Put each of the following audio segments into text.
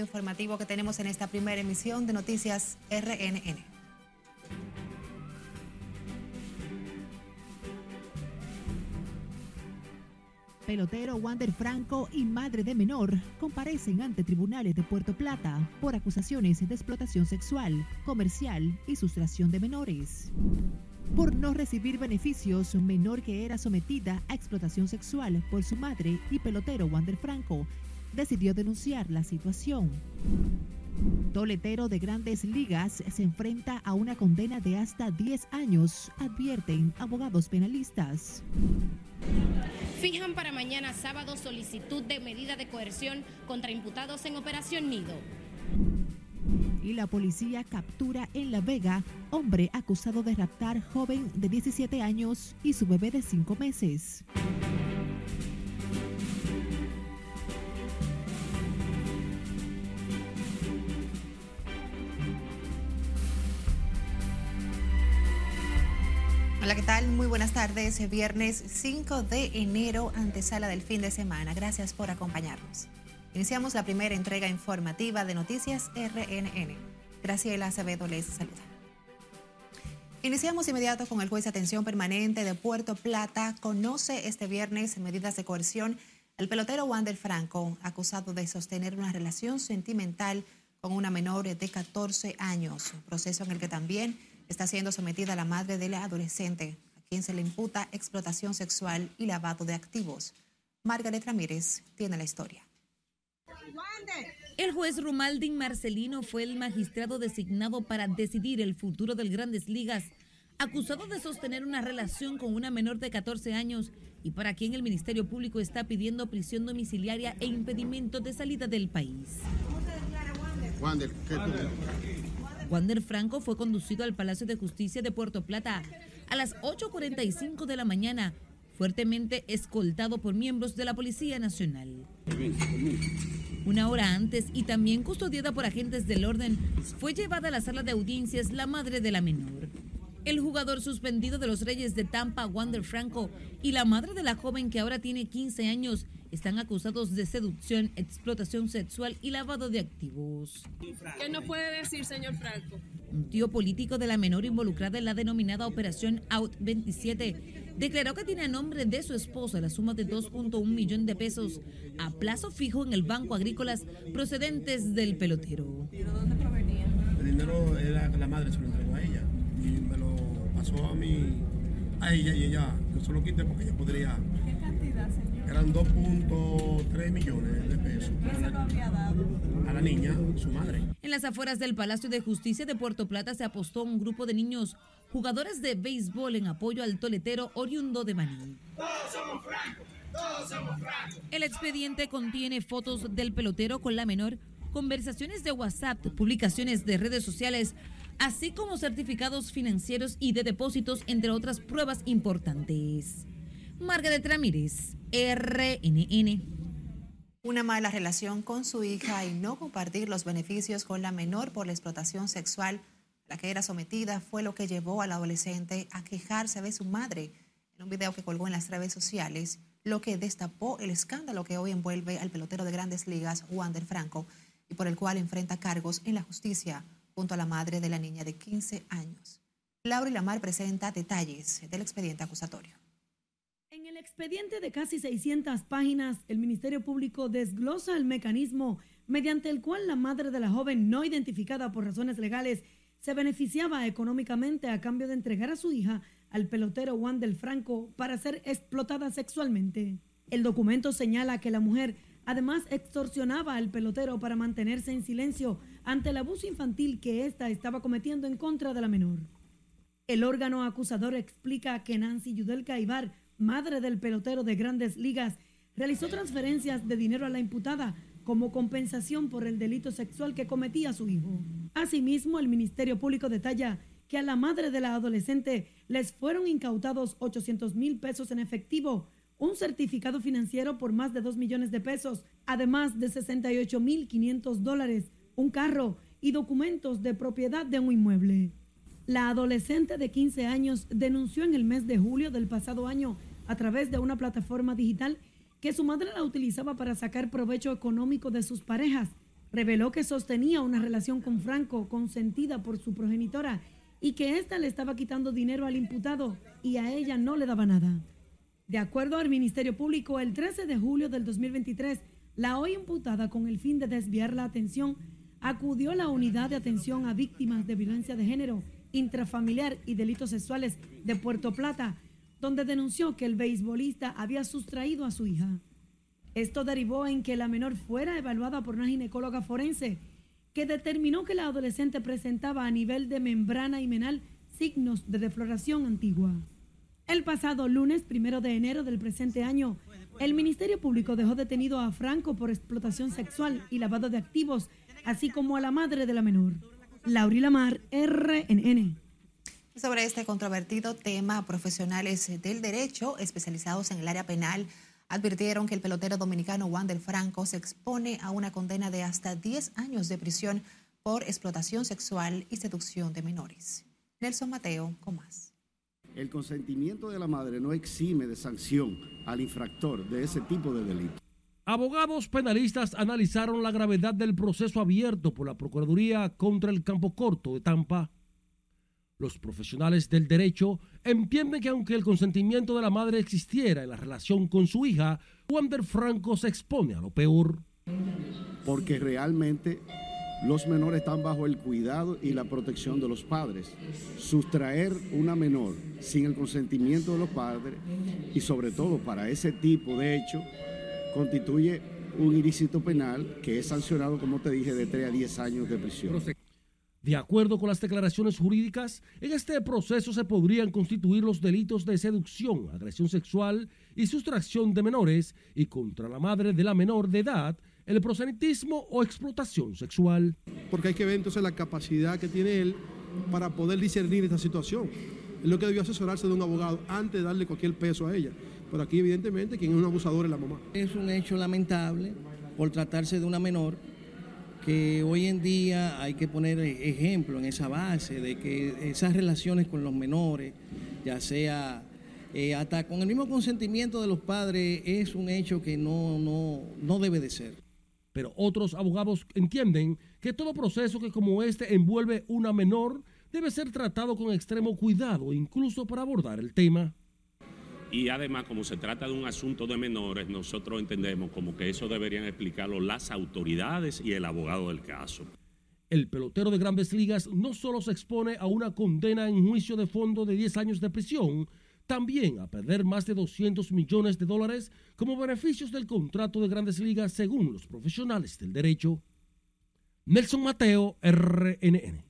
informativo que tenemos en esta primera emisión de Noticias RNN. pelotero Wander Franco y madre de menor comparecen ante tribunales de Puerto Plata por acusaciones de explotación sexual, comercial y sustracción de menores. Por no recibir beneficios, menor que era sometida a explotación sexual por su madre y pelotero Wander Franco decidió denunciar la situación. Toletero de grandes ligas se enfrenta a una condena de hasta 10 años, advierten abogados penalistas. Fijan para mañana sábado solicitud de medida de coerción contra imputados en Operación Nido. Y la policía captura en La Vega hombre acusado de raptar joven de 17 años y su bebé de 5 meses. Hola, ¿qué tal? Muy buenas tardes. Viernes 5 de enero, antesala del fin de semana. Gracias por acompañarnos. Iniciamos la primera entrega informativa de Noticias RNN. Graciela Acevedo les saluda. Iniciamos inmediato con el juez de atención permanente de Puerto Plata. Conoce este viernes medidas de coerción al pelotero Wander Franco, acusado de sostener una relación sentimental con una menor de 14 años, proceso en el que también está siendo sometida la madre de la adolescente, a quien se le imputa explotación sexual y lavado de activos. Margaret Ramírez tiene la historia. El juez Rumaldin Marcelino fue el magistrado designado para decidir el futuro del Grandes Ligas, acusado de sostener una relación con una menor de 14 años y para quien el Ministerio Público está pidiendo prisión domiciliaria e impedimento de salida del país. Wander, ¿qué Wander Franco fue conducido al Palacio de Justicia de Puerto Plata a las 8.45 de la mañana, fuertemente escoltado por miembros de la Policía Nacional. Una hora antes y también custodiada por agentes del orden, fue llevada a la sala de audiencias la madre de la menor. El jugador suspendido de los Reyes de Tampa, Wander Franco, y la madre de la joven que ahora tiene 15 años, están acusados de seducción, explotación sexual y lavado de activos. ¿Qué nos puede decir, señor Franco? Un tío político de la menor involucrada en la denominada Operación Out 27 declaró que tiene a nombre de su esposa la suma de 2.1 millones de pesos a plazo fijo en el Banco Agrícolas procedentes del pelotero. ¿Y de dónde provenía? El dinero era la madre se lo entregó a ella y me lo pasó a mí, a ella y ella, yo se lo quité porque ella podría eran 2.3 millones de pesos. A la niña, su madre. En las afueras del Palacio de Justicia de Puerto Plata se apostó un grupo de niños jugadores de béisbol en apoyo al toletero oriundo de Maní. Todos somos francos, todos somos francos. El expediente contiene fotos del pelotero con la menor, conversaciones de WhatsApp, publicaciones de redes sociales, así como certificados financieros y de depósitos, entre otras pruebas importantes. Margaret Ramírez, RNN. Una mala relación con su hija y no compartir los beneficios con la menor por la explotación sexual a la que era sometida fue lo que llevó al adolescente a quejarse de su madre en un video que colgó en las redes sociales, lo que destapó el escándalo que hoy envuelve al pelotero de grandes ligas, Wander Franco, y por el cual enfrenta cargos en la justicia junto a la madre de la niña de 15 años. Laura Lamar presenta detalles del expediente acusatorio. Expediente de casi 600 páginas, el Ministerio Público desglosa el mecanismo mediante el cual la madre de la joven no identificada por razones legales se beneficiaba económicamente a cambio de entregar a su hija al pelotero Juan del Franco para ser explotada sexualmente. El documento señala que la mujer además extorsionaba al pelotero para mantenerse en silencio ante el abuso infantil que ésta estaba cometiendo en contra de la menor. El órgano acusador explica que Nancy Yudelka Ibar madre del pelotero de grandes ligas, realizó transferencias de dinero a la imputada como compensación por el delito sexual que cometía su hijo. Asimismo, el Ministerio Público detalla que a la madre de la adolescente les fueron incautados 800 mil pesos en efectivo, un certificado financiero por más de 2 millones de pesos, además de 68 mil 500 dólares, un carro y documentos de propiedad de un inmueble. La adolescente de 15 años denunció en el mes de julio del pasado año a través de una plataforma digital que su madre la utilizaba para sacar provecho económico de sus parejas reveló que sostenía una relación con Franco consentida por su progenitora y que ésta le estaba quitando dinero al imputado y a ella no le daba nada. De acuerdo al Ministerio Público, el 13 de julio del 2023, la hoy imputada con el fin de desviar la atención acudió a la unidad de atención a víctimas de violencia de género, intrafamiliar y delitos sexuales de Puerto Plata, donde denunció que el beisbolista había sustraído a su hija. Esto derivó en que la menor fuera evaluada por una ginecóloga forense que determinó que la adolescente presentaba a nivel de membrana himenal signos de defloración antigua. El pasado lunes, primero de enero del presente año, el Ministerio Público dejó detenido a Franco por explotación sexual y lavado de activos, así como a la madre de la menor. Lauri Lamar, RNN. Sobre este controvertido tema, profesionales del derecho especializados en el área penal advirtieron que el pelotero dominicano Wander Franco se expone a una condena de hasta 10 años de prisión por explotación sexual y seducción de menores. Nelson Mateo, con más. El consentimiento de la madre no exime de sanción al infractor de ese tipo de delito. Abogados penalistas analizaron la gravedad del proceso abierto por la Procuraduría contra el Campo Corto de Tampa los profesionales del derecho entienden que aunque el consentimiento de la madre existiera en la relación con su hija, Wander Franco se expone a lo peor. Porque realmente los menores están bajo el cuidado y la protección de los padres. Sustraer una menor sin el consentimiento de los padres y sobre todo para ese tipo de hecho constituye un ilícito penal que es sancionado, como te dije, de 3 a 10 años de prisión. De acuerdo con las declaraciones jurídicas, en este proceso se podrían constituir los delitos de seducción, agresión sexual y sustracción de menores y contra la madre de la menor de edad, el prosenitismo o explotación sexual. Porque hay que ver entonces la capacidad que tiene él para poder discernir esta situación. Es lo que debió asesorarse de un abogado antes de darle cualquier peso a ella. Pero aquí evidentemente quien es un abusador es la mamá. Es un hecho lamentable por tratarse de una menor que hoy en día hay que poner ejemplo en esa base de que esas relaciones con los menores, ya sea eh, hasta con el mismo consentimiento de los padres, es un hecho que no, no, no debe de ser. Pero otros abogados entienden que todo proceso que como este envuelve una menor debe ser tratado con extremo cuidado, incluso para abordar el tema. Y además, como se trata de un asunto de menores, nosotros entendemos como que eso deberían explicarlo las autoridades y el abogado del caso. El pelotero de grandes ligas no solo se expone a una condena en juicio de fondo de 10 años de prisión, también a perder más de 200 millones de dólares como beneficios del contrato de grandes ligas según los profesionales del derecho. Nelson Mateo, RNN.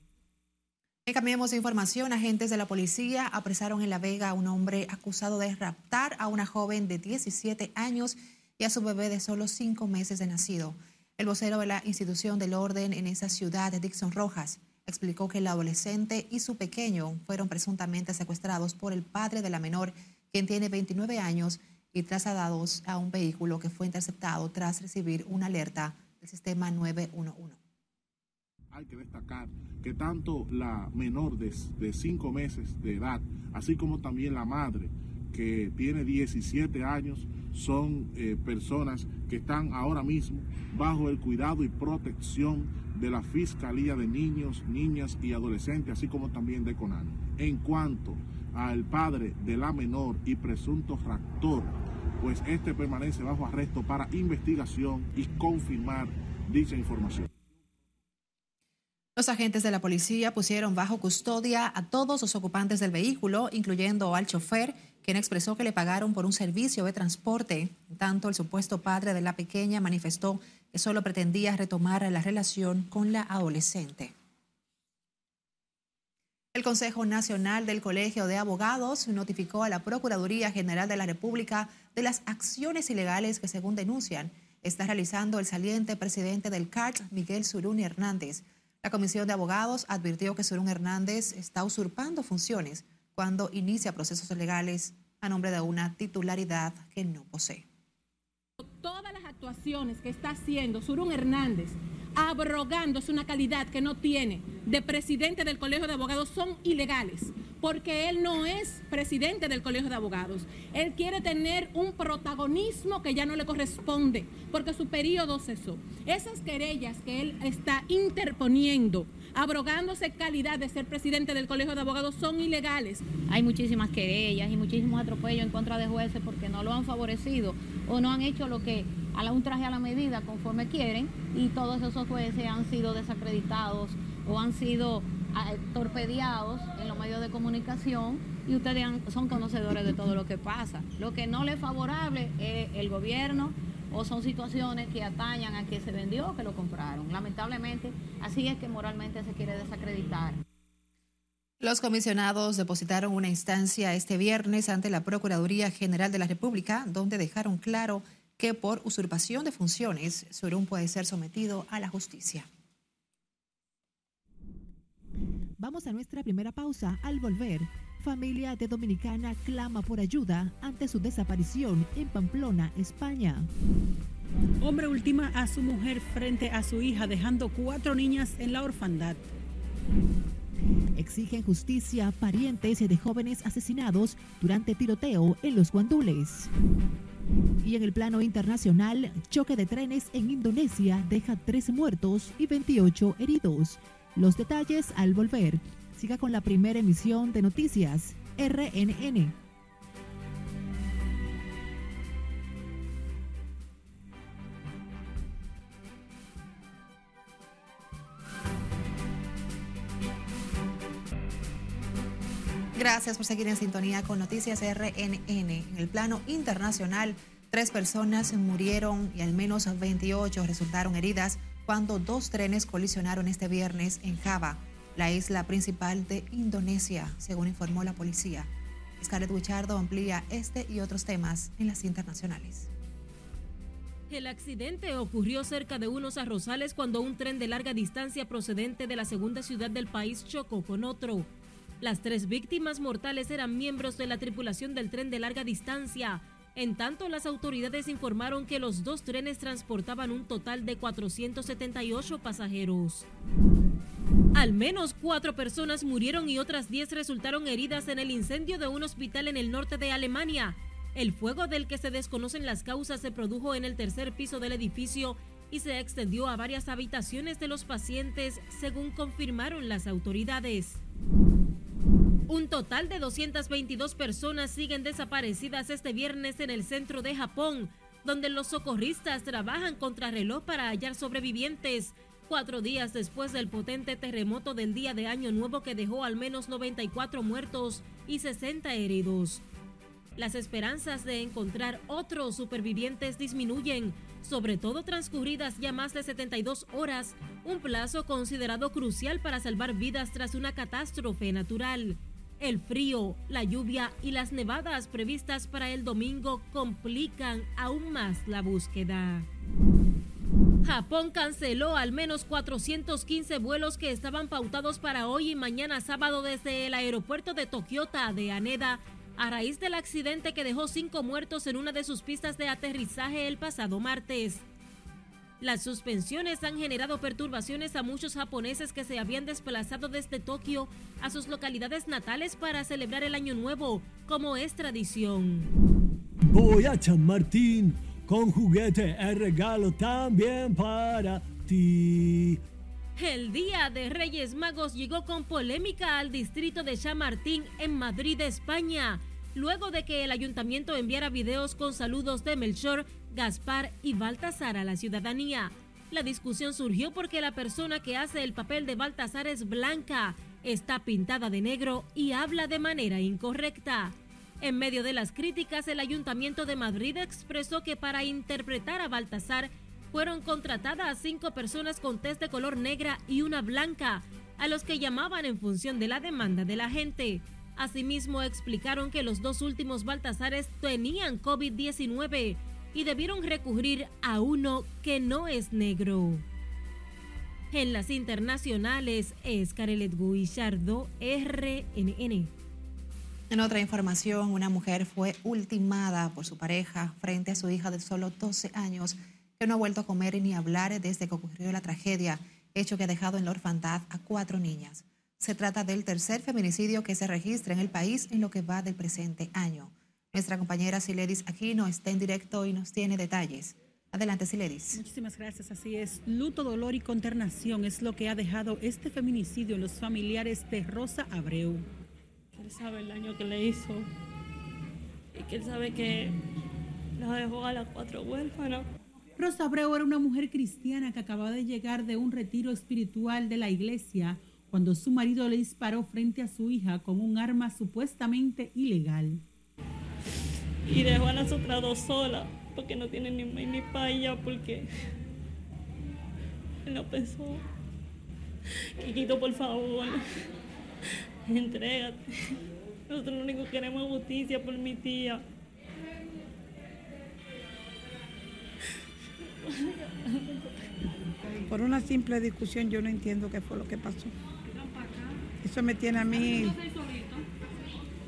Cambiemos de información. Agentes de la policía apresaron en La Vega a un hombre acusado de raptar a una joven de 17 años y a su bebé de solo cinco meses de nacido. El vocero de la institución del orden en esa ciudad, Dixon Rojas, explicó que el adolescente y su pequeño fueron presuntamente secuestrados por el padre de la menor, quien tiene 29 años, y trasladados a un vehículo que fue interceptado tras recibir una alerta del sistema 911 hay que destacar que tanto la menor de, cinco meses de edad, así como también la madre, que tiene 17 años, son eh, personas que están ahora mismo bajo el cuidado y protección de la Fiscalía de Niños, Niñas y Adolescentes, así como también de CONAN. En cuanto al padre de la menor y presunto raptor, pues este permanece bajo arresto para investigación y confirmar dicha información. Los agentes de la policía pusieron bajo custodia a todos los ocupantes del vehículo, incluyendo al chofer, quien expresó que le pagaron por un servicio de transporte. En tanto, el supuesto padre de la pequeña manifestó que solo pretendía retomar la relación con la adolescente. El Consejo Nacional del Colegio de Abogados notificó a la Procuraduría General de la República de las acciones ilegales que, según denuncian, está realizando el saliente presidente del CART, Miguel Suruni Hernández. La Comisión de Abogados advirtió que Surún Hernández está usurpando funciones cuando inicia procesos legales a nombre de una titularidad que no posee. Todas las actuaciones que está haciendo Surún Hernández abrogándose una calidad que no tiene de presidente del Colegio de Abogados son ilegales, porque él no es presidente del Colegio de Abogados. Él quiere tener un protagonismo que ya no le corresponde, porque su periodo cesó. Esas querellas que él está interponiendo abrogándose calidad de ser presidente del Colegio de Abogados son ilegales. Hay muchísimas querellas y muchísimos atropellos en contra de jueces porque no lo han favorecido o no han hecho lo que a un traje a la medida conforme quieren y todos esos jueces han sido desacreditados o han sido ah, torpedeados en los medios de comunicación y ustedes son conocedores de todo lo que pasa. Lo que no le es favorable es el gobierno o son situaciones que atañan a que se vendió o que lo compraron. Lamentablemente, así es que moralmente se quiere desacreditar. Los comisionados depositaron una instancia este viernes ante la Procuraduría General de la República, donde dejaron claro que por usurpación de funciones, Surún puede ser sometido a la justicia. Vamos a nuestra primera pausa. Al volver, Familia de Dominicana clama por ayuda ante su desaparición en Pamplona, España. Hombre ultima a su mujer frente a su hija, dejando cuatro niñas en la orfandad. Exigen justicia parientes de jóvenes asesinados durante tiroteo en los guandules. Y en el plano internacional, choque de trenes en Indonesia deja tres muertos y 28 heridos. Los detalles al volver. Siga con la primera emisión de noticias RNN. Gracias por seguir en sintonía con Noticias RNN. En el plano internacional, tres personas murieron y al menos 28 resultaron heridas cuando dos trenes colisionaron este viernes en Java la isla principal de Indonesia, según informó la policía. Scarlett Wichardo amplía este y otros temas en las internacionales. El accidente ocurrió cerca de unos arrozales cuando un tren de larga distancia procedente de la segunda ciudad del país chocó con otro. Las tres víctimas mortales eran miembros de la tripulación del tren de larga distancia. En tanto, las autoridades informaron que los dos trenes transportaban un total de 478 pasajeros. Al menos cuatro personas murieron y otras diez resultaron heridas en el incendio de un hospital en el norte de Alemania. El fuego del que se desconocen las causas se produjo en el tercer piso del edificio y se extendió a varias habitaciones de los pacientes, según confirmaron las autoridades. Un total de 222 personas siguen desaparecidas este viernes en el centro de Japón, donde los socorristas trabajan contra reloj para hallar sobrevivientes cuatro días después del potente terremoto del día de Año Nuevo que dejó al menos 94 muertos y 60 heridos. Las esperanzas de encontrar otros supervivientes disminuyen, sobre todo transcurridas ya más de 72 horas, un plazo considerado crucial para salvar vidas tras una catástrofe natural. El frío, la lluvia y las nevadas previstas para el domingo complican aún más la búsqueda. Japón canceló al menos 415 vuelos que estaban pautados para hoy y mañana sábado desde el aeropuerto de Tokiota de Haneda a raíz del accidente que dejó cinco muertos en una de sus pistas de aterrizaje el pasado martes. Las suspensiones han generado perturbaciones a muchos japoneses que se habían desplazado desde Tokio a sus localidades natales para celebrar el Año Nuevo, como es tradición. Voy a San Martín con juguete el regalo también para ti. El Día de Reyes Magos llegó con polémica al distrito de Chamartín en Madrid, España, luego de que el ayuntamiento enviara videos con saludos de Melchor, Gaspar y Baltasar a la ciudadanía. La discusión surgió porque la persona que hace el papel de Baltasar es blanca, está pintada de negro y habla de manera incorrecta. En medio de las críticas, el Ayuntamiento de Madrid expresó que para interpretar a Baltasar fueron contratadas cinco personas con test de color negra y una blanca, a los que llamaban en función de la demanda de la gente. Asimismo, explicaron que los dos últimos Baltasares tenían COVID-19 y debieron recurrir a uno que no es negro. En las internacionales, es Carelet Guillardo, RNN. En otra información, una mujer fue ultimada por su pareja frente a su hija de solo 12 años que no ha vuelto a comer ni hablar desde que ocurrió la tragedia, hecho que ha dejado en la orfandad a cuatro niñas. Se trata del tercer feminicidio que se registra en el país en lo que va del presente año. Nuestra compañera Siledis Aquino está en directo y nos tiene detalles. Adelante, Siledis. Muchísimas gracias. Así es. Luto, dolor y consternación es lo que ha dejado este feminicidio en los familiares de Rosa Abreu. Él sabe el daño que le hizo y que él sabe que la dejó a las cuatro huérfanas. Rosa Abreu era una mujer cristiana que acababa de llegar de un retiro espiritual de la iglesia cuando su marido le disparó frente a su hija con un arma supuestamente ilegal. Y dejó a las otras dos solas porque no tiene ni ni paella porque él no pensó. Quiquito, por favor, entrégate. Nosotros lo único que queremos es justicia por mi tía. Por una simple discusión yo no entiendo qué fue lo que pasó. Eso me tiene a mí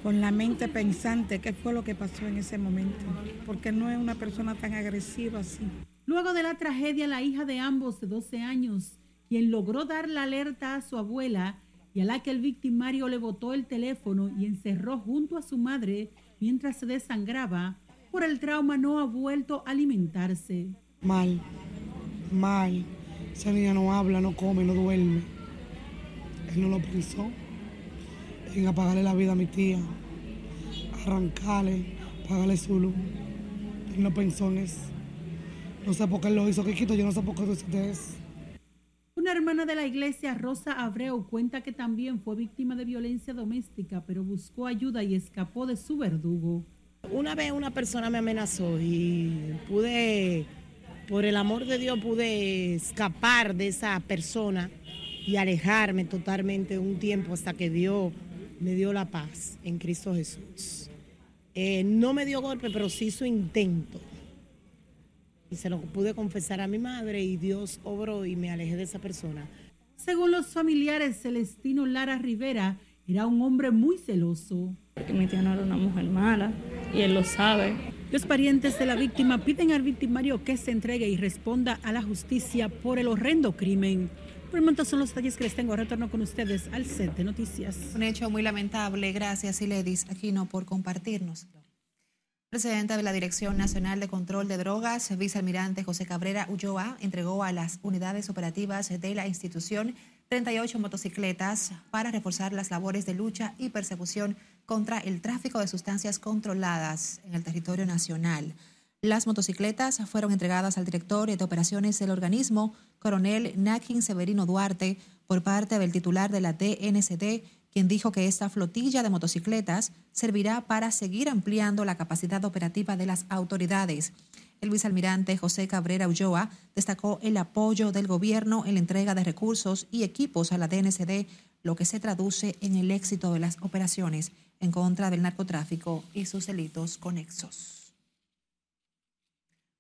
con la mente pensante qué fue lo que pasó en ese momento, porque no es una persona tan agresiva así. Luego de la tragedia, la hija de ambos de 12 años, quien logró dar la alerta a su abuela y a la que el victimario le botó el teléfono y encerró junto a su madre mientras se desangraba, por el trauma no ha vuelto a alimentarse. Mal, mal. Esa niña no habla, no come, no duerme. Él no lo pensó en apagarle la vida a mi tía, arrancarle, pagarle su luz. Él no pensó en eso. No sé por qué él lo hizo, Kikito, yo no sé por qué tú hiciste eso. Una hermana de la iglesia, Rosa Abreu, cuenta que también fue víctima de violencia doméstica, pero buscó ayuda y escapó de su verdugo. Una vez una persona me amenazó y pude, por el amor de Dios, pude escapar de esa persona y alejarme totalmente un tiempo hasta que Dios me dio la paz en Cristo Jesús. Eh, no me dio golpe, pero sí su intento. Y se lo pude confesar a mi madre y Dios obró y me alejé de esa persona. Según los familiares, Celestino Lara Rivera era un hombre muy celoso. Porque mi tía no era una mujer mala y él lo sabe. Los parientes de la víctima piden al victimario que se entregue y responda a la justicia por el horrendo crimen. Por el momento son los detalles que les tengo. Retorno con ustedes al set de noticias. Un hecho muy lamentable. Gracias, Iledis Aquino, por compartirnos. Presidenta de la Dirección Nacional de Control de Drogas, vicealmirante José Cabrera Ulloa, entregó a las unidades operativas de la institución 38 motocicletas para reforzar las labores de lucha y persecución contra el tráfico de sustancias controladas en el territorio nacional. Las motocicletas fueron entregadas al director de operaciones del organismo, coronel Nakin Severino Duarte, por parte del titular de la DNCD, quien dijo que esta flotilla de motocicletas servirá para seguir ampliando la capacidad operativa de las autoridades. El vicealmirante José Cabrera Ulloa destacó el apoyo del gobierno en la entrega de recursos y equipos a la DNCD, lo que se traduce en el éxito de las operaciones en contra del narcotráfico y sus delitos conexos.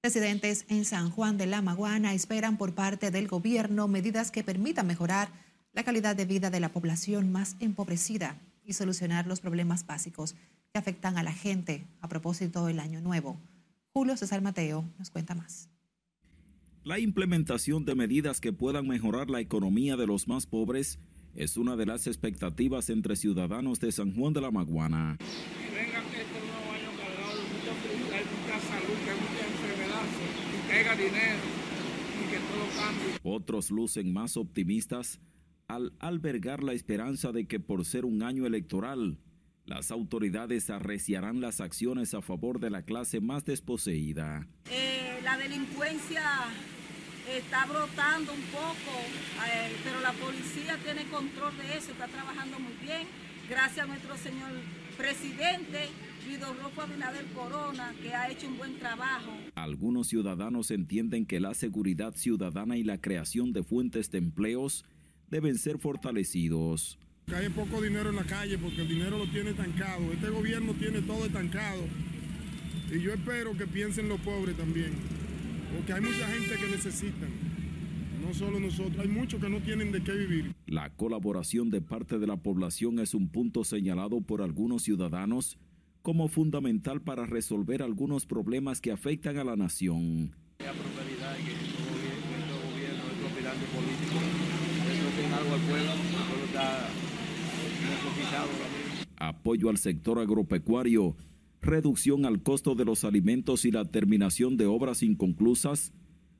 Residentes en San Juan de la Maguana esperan por parte del gobierno medidas que permitan mejorar la calidad de vida de la población más empobrecida y solucionar los problemas básicos que afectan a la gente a propósito del año nuevo. Julio César Mateo nos cuenta más. La implementación de medidas que puedan mejorar la economía de los más pobres es una de las expectativas entre ciudadanos de San Juan de la Maguana. dinero y que todo cambie. Otros lucen más optimistas al albergar la esperanza de que por ser un año electoral, las autoridades arreciarán las acciones a favor de la clase más desposeída. Eh, la delincuencia está brotando un poco, eh, pero la policía tiene control de eso, está trabajando muy bien. Gracias a nuestro señor presidente Guido Rofo Abinader Corona, que ha hecho un buen trabajo. Algunos ciudadanos entienden que la seguridad ciudadana y la creación de fuentes de empleos deben ser fortalecidos. Hay poco dinero en la calle porque el dinero lo tiene estancado. Este gobierno tiene todo estancado. Y yo espero que piensen los pobres también. Porque hay mucha gente que necesitan. No solo nosotros, hay muchos que no tienen de qué vivir. La colaboración de parte de la población es un punto señalado por algunos ciudadanos como fundamental para resolver algunos problemas que afectan a la nación. La prosperidad y eso tiene algo al pueblo, el pueblo está necesitado. Apoyo al sector agropecuario, reducción al costo de los alimentos y la terminación de obras inconclusas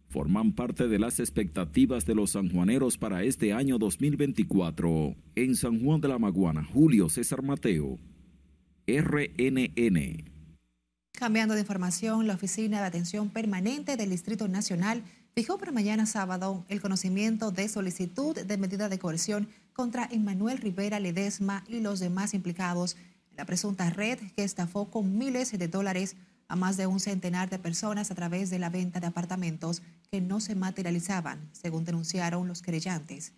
forman parte de las expectativas de los sanjuaneros para este año 2024. En San Juan de la Maguana, Julio César Mateo, RNN. Cambiando de información, la Oficina de Atención Permanente del Distrito Nacional fijó para mañana sábado el conocimiento de solicitud de medida de coerción contra Emmanuel Rivera Ledesma y los demás implicados en la presunta red que estafó con miles de dólares a más de un centenar de personas a través de la venta de apartamentos que no se materializaban, según denunciaron los querellantes.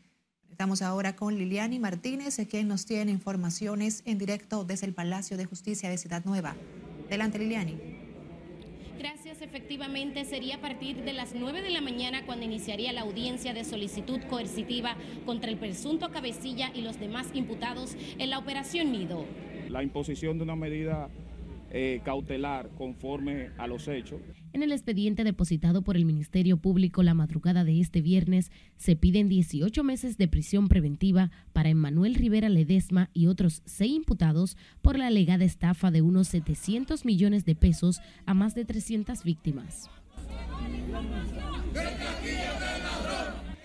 Estamos ahora con Liliani Martínez, quien nos tiene informaciones en directo desde el Palacio de Justicia de Ciudad Nueva. Adelante, Liliani. Gracias, efectivamente sería a partir de las 9 de la mañana cuando iniciaría la audiencia de solicitud coercitiva contra el presunto cabecilla y los demás imputados en la operación Nido. La imposición de una medida eh, cautelar conforme a los hechos. En el expediente depositado por el Ministerio Público la madrugada de este viernes, se piden 18 meses de prisión preventiva para Emmanuel Rivera Ledesma y otros seis imputados por la alegada estafa de unos 700 millones de pesos a más de 300 víctimas.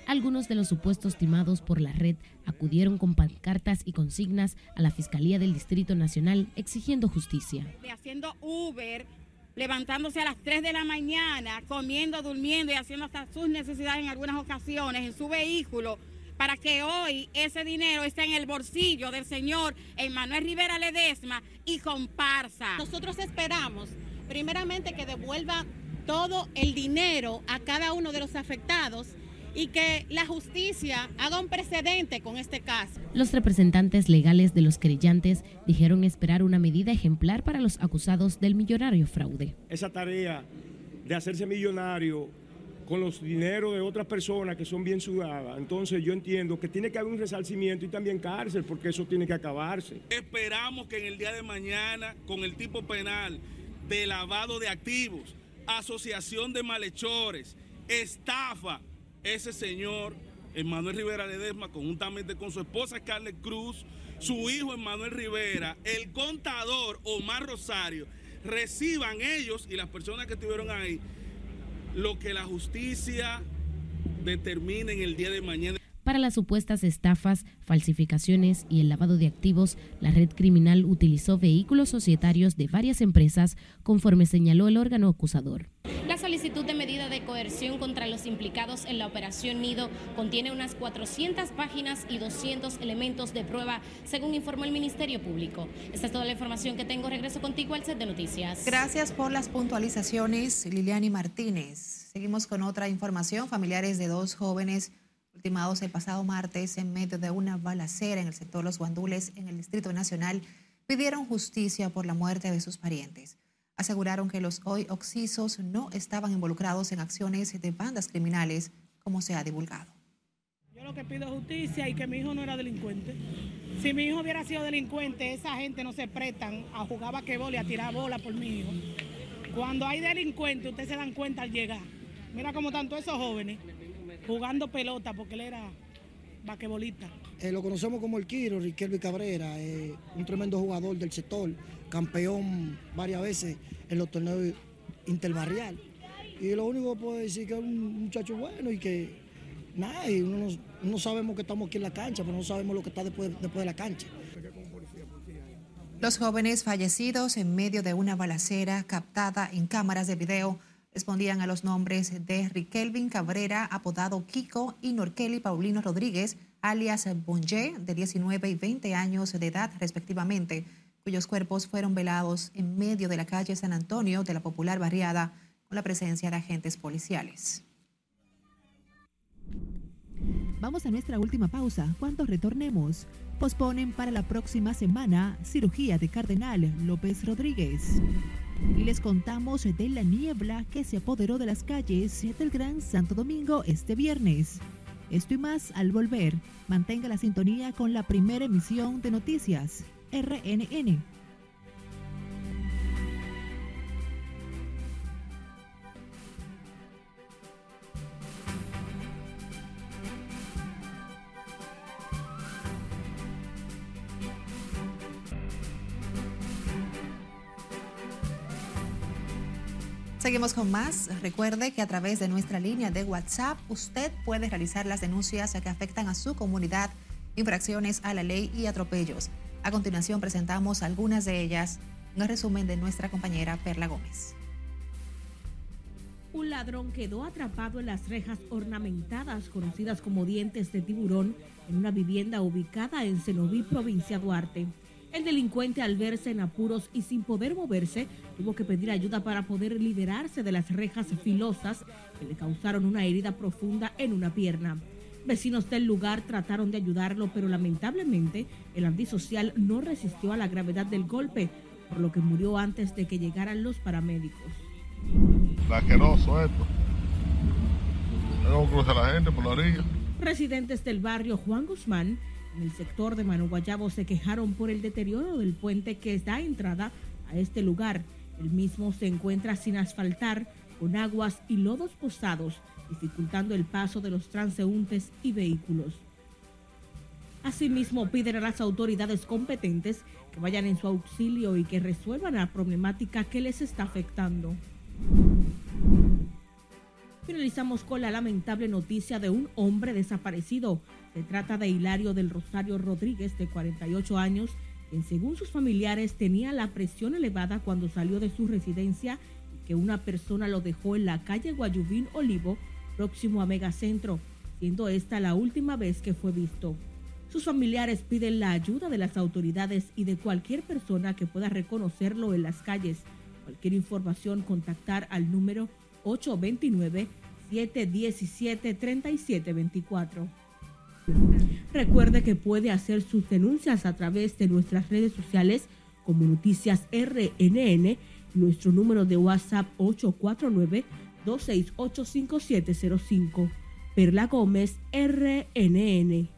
Algunos de los supuestos timados por la red acudieron con pancartas y consignas a la Fiscalía del Distrito Nacional exigiendo justicia. Levantándose a las 3 de la mañana, comiendo, durmiendo y haciendo hasta sus necesidades en algunas ocasiones en su vehículo para que hoy ese dinero esté en el bolsillo del señor Emanuel Rivera Ledesma y comparsa. Nosotros esperamos, primeramente, que devuelva todo el dinero a cada uno de los afectados y que la justicia haga un precedente con este caso. Los representantes legales de los querellantes dijeron esperar una medida ejemplar para los acusados del millonario fraude. Esa tarea de hacerse millonario con los dineros de otras personas que son bien sudadas, entonces yo entiendo que tiene que haber un resarcimiento y también cárcel, porque eso tiene que acabarse. Esperamos que en el día de mañana, con el tipo penal de lavado de activos, asociación de malhechores, estafa, ese señor, Emanuel Rivera Ledesma, conjuntamente con su esposa Scarlett Cruz, su hijo Emanuel Rivera, el contador Omar Rosario, reciban ellos y las personas que estuvieron ahí lo que la justicia determine en el día de mañana. Para las supuestas estafas, falsificaciones y el lavado de activos, la red criminal utilizó vehículos societarios de varias empresas, conforme señaló el órgano acusador. La solicitud de medida de coerción contra los implicados en la operación Nido contiene unas 400 páginas y 200 elementos de prueba, según informó el Ministerio Público. Esta es toda la información que tengo. Regreso contigo al set de noticias. Gracias por las puntualizaciones, Liliani Martínez. Seguimos con otra información. Familiares de dos jóvenes ultimados el pasado martes en medio de una balacera en el sector Los Guandules, en el Distrito Nacional, pidieron justicia por la muerte de sus parientes. Aseguraron que los hoy oxisos no estaban involucrados en acciones de bandas criminales, como se ha divulgado. Yo lo que pido es justicia y que mi hijo no era delincuente. Si mi hijo hubiera sido delincuente, esa gente no se prestan a jugar basquetbol y a tirar bola por mi hijo. Cuando hay delincuentes, ustedes se dan cuenta al llegar. Mira cómo tanto esos jóvenes jugando pelota porque él era basquetbolista. Eh, lo conocemos como el Quiro, Riquelme Cabrera, eh, un tremendo jugador del sector, campeón varias veces en los torneos interbarrial. Y lo único que puedo decir que es un muchacho bueno y que nada, y uno no, no sabemos que estamos aquí en la cancha, pero no sabemos lo que está después, después de la cancha. Los jóvenes fallecidos en medio de una balacera captada en cámaras de video respondían a los nombres de Riquelvin Cabrera, apodado Kiko, y Norkeli Paulino Rodríguez, alias Bonje, de 19 y 20 años de edad respectivamente, cuyos cuerpos fueron velados en medio de la calle San Antonio de la popular barriada con la presencia de agentes policiales. Vamos a nuestra última pausa. Cuando retornemos, posponen para la próxima semana cirugía de Cardenal López Rodríguez. Y les contamos de la niebla que se apoderó de las calles del Gran Santo Domingo este viernes. Esto y más al volver. Mantenga la sintonía con la primera emisión de noticias, RNN. Seguimos con más. Recuerde que a través de nuestra línea de WhatsApp usted puede realizar las denuncias que afectan a su comunidad, infracciones a la ley y atropellos. A continuación presentamos algunas de ellas el resumen de nuestra compañera Perla Gómez. Un ladrón quedó atrapado en las rejas ornamentadas conocidas como dientes de tiburón en una vivienda ubicada en Cenoví, provincia Duarte. El delincuente al verse en apuros y sin poder moverse tuvo que pedir ayuda para poder liberarse de las rejas filosas que le causaron una herida profunda en una pierna. Vecinos del lugar trataron de ayudarlo, pero lamentablemente el antisocial no resistió a la gravedad del golpe, por lo que murió antes de que llegaran los paramédicos. Esto. No cruza la gente por la orilla. Residentes del barrio Juan Guzmán en el sector de Mano Guayabo se quejaron por el deterioro del puente que da entrada a este lugar. El mismo se encuentra sin asfaltar, con aguas y lodos posados, dificultando el paso de los transeúntes y vehículos. Asimismo, piden a las autoridades competentes que vayan en su auxilio y que resuelvan la problemática que les está afectando. Finalizamos con la lamentable noticia de un hombre desaparecido. Se trata de Hilario del Rosario Rodríguez, de 48 años, quien según sus familiares tenía la presión elevada cuando salió de su residencia y que una persona lo dejó en la calle Guayubín Olivo, próximo a Megacentro, siendo esta la última vez que fue visto. Sus familiares piden la ayuda de las autoridades y de cualquier persona que pueda reconocerlo en las calles. Cualquier información, contactar al número 829-717-3724. Recuerde que puede hacer sus denuncias a través de nuestras redes sociales como Noticias RNN, nuestro número de WhatsApp 849-268-5705. Perla Gómez, RNN.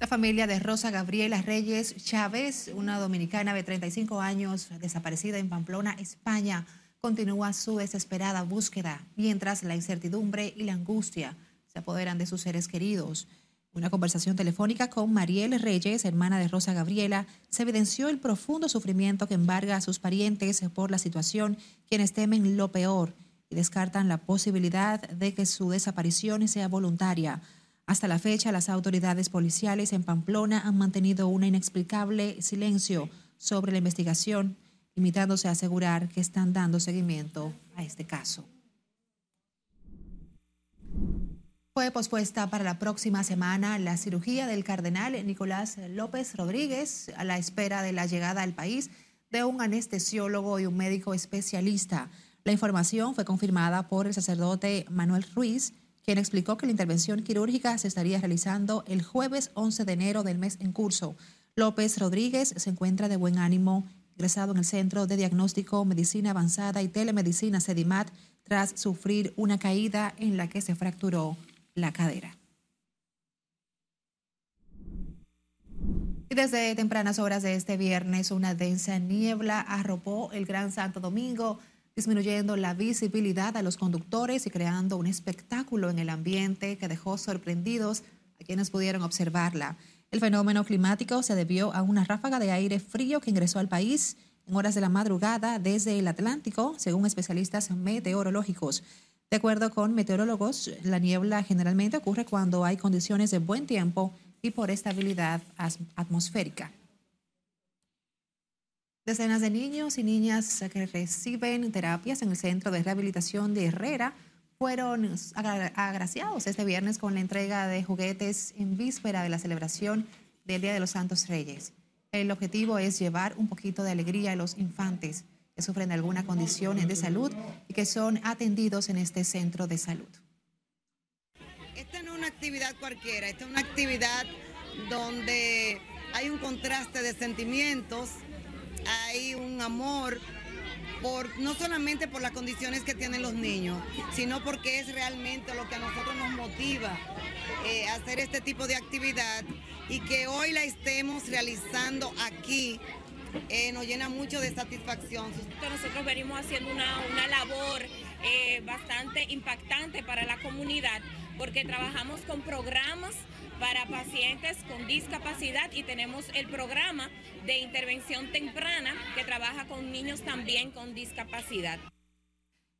La familia de Rosa Gabriela Reyes Chávez, una dominicana de 35 años desaparecida en Pamplona, España, continúa su desesperada búsqueda, mientras la incertidumbre y la angustia se apoderan de sus seres queridos. Una conversación telefónica con Mariel Reyes, hermana de Rosa Gabriela, se evidenció el profundo sufrimiento que embarga a sus parientes por la situación, quienes temen lo peor y descartan la posibilidad de que su desaparición sea voluntaria. Hasta la fecha, las autoridades policiales en Pamplona han mantenido un inexplicable silencio sobre la investigación, limitándose a asegurar que están dando seguimiento a este caso. Fue pospuesta para la próxima semana la cirugía del cardenal Nicolás López Rodríguez a la espera de la llegada al país de un anestesiólogo y un médico especialista. La información fue confirmada por el sacerdote Manuel Ruiz, quien explicó que la intervención quirúrgica se estaría realizando el jueves 11 de enero del mes en curso. López Rodríguez se encuentra de buen ánimo, ingresado en el Centro de Diagnóstico, Medicina Avanzada y Telemedicina CEDIMAT tras sufrir una caída en la que se fracturó la cadera. Y desde tempranas horas de este viernes, una densa niebla arropó el Gran Santo Domingo, disminuyendo la visibilidad a los conductores y creando un espectáculo en el ambiente que dejó sorprendidos a quienes pudieron observarla. El fenómeno climático se debió a una ráfaga de aire frío que ingresó al país en horas de la madrugada desde el Atlántico, según especialistas meteorológicos. De acuerdo con meteorólogos, la niebla generalmente ocurre cuando hay condiciones de buen tiempo y por estabilidad atmosférica. Decenas de niños y niñas que reciben terapias en el Centro de Rehabilitación de Herrera fueron agraciados este viernes con la entrega de juguetes en víspera de la celebración del Día de los Santos Reyes. El objetivo es llevar un poquito de alegría a los infantes que sufren de alguna condición de salud y que son atendidos en este centro de salud. Esta no es una actividad cualquiera, esta es una actividad donde hay un contraste de sentimientos hay un amor por, no solamente por las condiciones que tienen los niños, sino porque es realmente lo que a nosotros nos motiva eh, hacer este tipo de actividad y que hoy la estemos realizando aquí. Eh, nos llena mucho de satisfacción. Nosotros venimos haciendo una, labor eh, bastante impactante para la comunidad porque trabajamos con programas pacientes con discapacidad y tenemos el programa de intervención temprana que trabaja con niños también con discapacidad.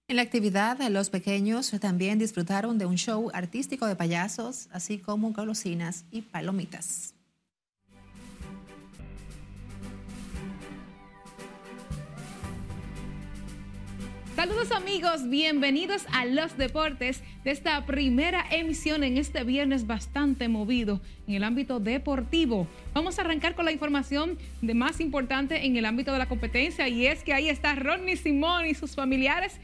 En la actividad, los pequeños también disfrutaron de un show artístico de payasos, así como golosinas y palomitas. Saludos amigos, bienvenidos a Los Deportes de esta primera emisión en este viernes bastante movido en el ámbito deportivo. Vamos a arrancar con la información de más importante en el ámbito de la competencia y es que ahí está Rodney Simón y sus familiares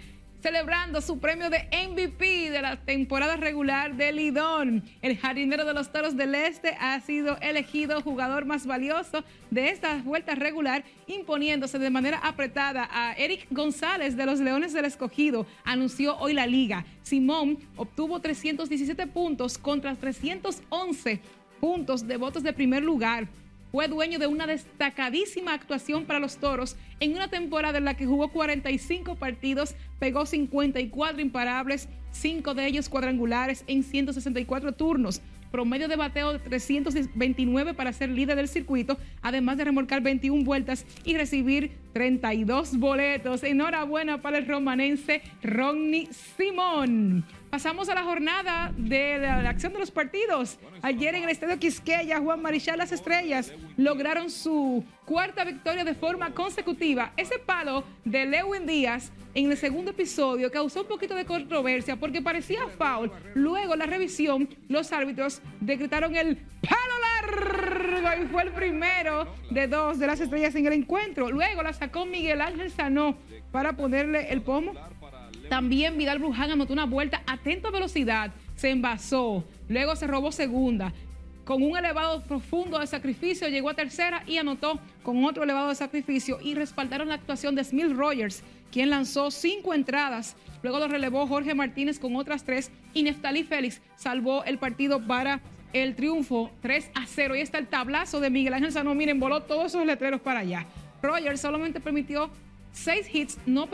celebrando su premio de MVP de la temporada regular de Lidón. El jardinero de los Toros del Este ha sido elegido jugador más valioso de esta vuelta regular, imponiéndose de manera apretada a Eric González de los Leones del Escogido, anunció hoy la liga. Simón obtuvo 317 puntos contra 311 puntos de votos de primer lugar fue dueño de una destacadísima actuación para los Toros en una temporada en la que jugó 45 partidos, pegó 54 imparables, 5 de ellos cuadrangulares en 164 turnos promedio de bateo de 329 para ser líder del circuito, además de remolcar 21 vueltas y recibir 32 boletos. Enhorabuena para el romanense Ronnie Simón. Pasamos a la jornada de la acción de los partidos. Ayer en el Estadio Quisqueya, Juan Marichal Las Estrellas lograron su cuarta victoria de forma consecutiva. Ese palo de Lewin Díaz en el segundo episodio causó un poquito de controversia porque parecía foul. Luego la revisión, los árbitros decretaron el palo largo y fue el primero de dos de las estrellas en el encuentro. Luego la sacó Miguel Ángel Sanó para ponerle el pomo también Vidal Bruján anotó una vuelta atento a velocidad, se envasó, luego se robó segunda. Con un elevado profundo de sacrificio llegó a tercera y anotó con otro elevado de sacrificio y respaldaron la actuación de Smith Rogers, quien lanzó cinco entradas. Luego lo relevó Jorge Martínez con otras tres y Neftalí Félix salvó el partido para el triunfo 3 a 0. Y está el tablazo de Miguel Ángel Sano. Miren, voló todos esos letreros para allá. Rogers solamente permitió seis hits, no,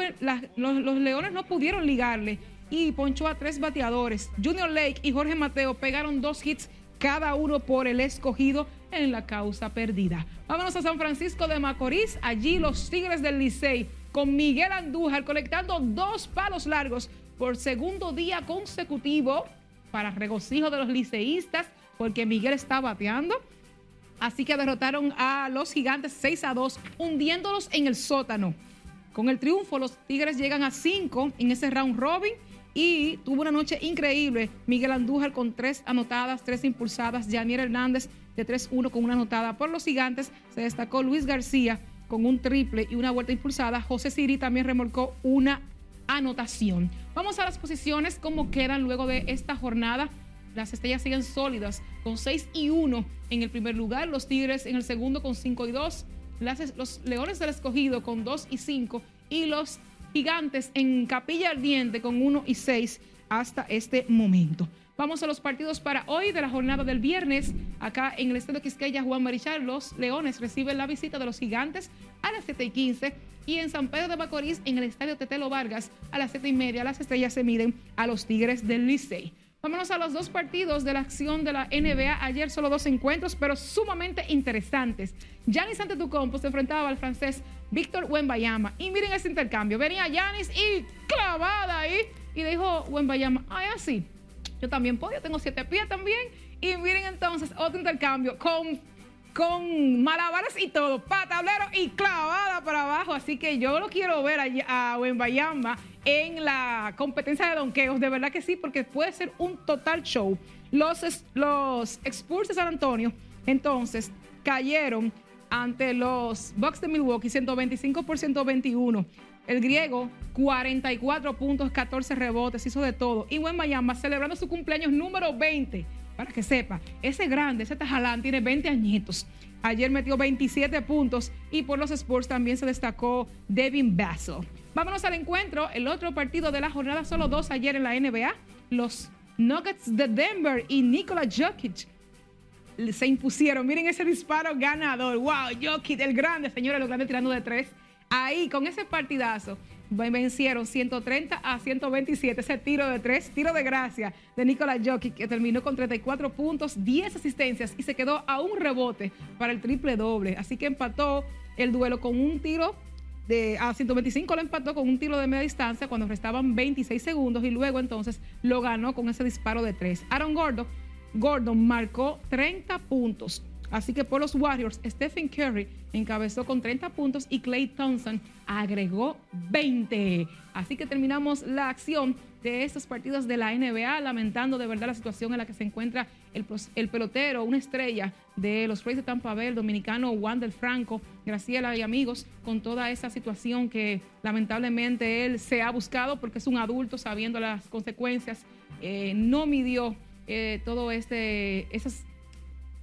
los, Leones no pudieron ligarle y ponchó a tres bateadores. Junior Lake y Jorge Mateo pegaron dos hits cada uno por el escogido en la causa perdida. Vámonos a San Francisco de Macorís, allí los Tigres del Licey con Miguel Andújar conectando dos palos largos por segundo día consecutivo para regocijo de los liceístas porque Miguel está bateando. Así que derrotaron a los gigantes 6 a 2, hundiéndolos en el sótano. Con el triunfo, los Tigres llegan a 5 en ese round robin y tuvo una noche increíble. Miguel Andújar con tres anotadas, tres impulsadas. Janier Hernández de 3-1 con una anotada. Por los gigantes se destacó Luis García con un triple y una vuelta impulsada. José Siri también remolcó una anotación. Vamos a las posiciones, cómo quedan luego de esta jornada. Las estrellas siguen sólidas con 6 y 1 en el primer lugar. Los Tigres en el segundo con 5 y 2 los Leones del Escogido con 2 y 5 y los Gigantes en Capilla Ardiente con 1 y 6 hasta este momento. Vamos a los partidos para hoy de la jornada del viernes. Acá en el Estadio Quisqueya, Juan Marichal, los Leones reciben la visita de los Gigantes a las 7 y 15. Y en San Pedro de Macorís, en el Estadio Tetelo Vargas, a las 7 y media, las estrellas se miden a los Tigres del Licey. Vámonos a los dos partidos de la acción de la NBA. Ayer solo dos encuentros, pero sumamente interesantes. Giannis Antetokounmpo se enfrentaba al francés Víctor Wembayama. Y miren ese intercambio. Venía Giannis y clavada ahí. Y dijo Wembayama, ay, así. Yo también puedo, yo tengo siete pies también. Y miren entonces otro intercambio con con malabares y todo, patablero y clavada para abajo. Así que yo lo quiero ver a, a en la competencia de donkeos. De verdad que sí, porque puede ser un total show. Los, los San Antonio, entonces, cayeron ante los Bucks de Milwaukee 125 por 121. El griego, 44 puntos, 14 rebotes, hizo de todo. Y Wembayama celebrando su cumpleaños número 20 para que sepa, ese grande, ese Tajalán tiene 20 añitos. Ayer metió 27 puntos y por los Sports también se destacó Devin Bassel. Vámonos al encuentro, el otro partido de la jornada, solo dos ayer en la NBA. Los Nuggets de Denver y Nikola Jokic se impusieron. Miren ese disparo ganador. Wow, Jokic, el grande, señores, los grandes tirando de tres. Ahí, con ese partidazo, vencieron 130 a 127. Ese tiro de tres, tiro de gracia de Nicolás Jokic, que terminó con 34 puntos, 10 asistencias y se quedó a un rebote para el triple doble. Así que empató el duelo con un tiro de, a 125 lo empató con un tiro de media distancia cuando restaban 26 segundos y luego entonces lo ganó con ese disparo de tres. Aaron Gordon, Gordon marcó 30 puntos. Así que por los Warriors, Stephen Curry encabezó con 30 puntos y Clay Thompson agregó 20. Así que terminamos la acción de estos partidos de la NBA, lamentando de verdad la situación en la que se encuentra el, el pelotero, una estrella de los Rays de Tampa el dominicano Wander Franco, Graciela y amigos, con toda esa situación que lamentablemente él se ha buscado porque es un adulto sabiendo las consecuencias, eh, no midió eh, todo este, esas,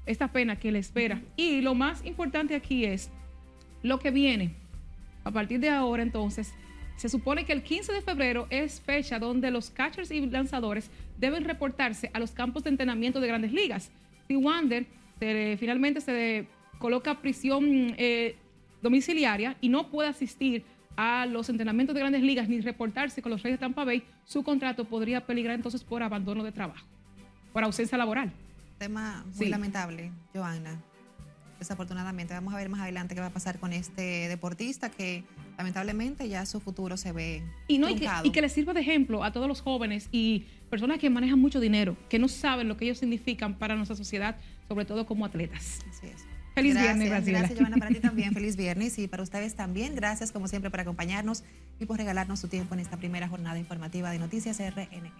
esta pena que le espera. Y lo más importante aquí es lo que viene. A partir de ahora, entonces, se supone que el 15 de febrero es fecha donde los catchers y lanzadores deben reportarse a los campos de entrenamiento de grandes ligas. Si Wander finalmente se coloca prisión eh, domiciliaria y no puede asistir a los entrenamientos de grandes ligas ni reportarse con los Reyes de Tampa Bay, su contrato podría peligrar entonces por abandono de trabajo, por ausencia laboral. Tema muy lamentable, Joana. Desafortunadamente, vamos a ver más adelante qué va a pasar con este deportista que lamentablemente ya su futuro se ve. Y, no, y que, le sirva de ejemplo a todos los jóvenes y personas que manejan mucho dinero, que no saben lo que ellos significan para nuestra sociedad, sobre todo como atletas. Así es. Feliz viernes, Gracias, Gracias, Joana, para ti también. Feliz viernes y para ustedes también. Gracias, como siempre, por acompañarnos y por regalarnos su tiempo en esta primera jornada informativa de Noticias RNN.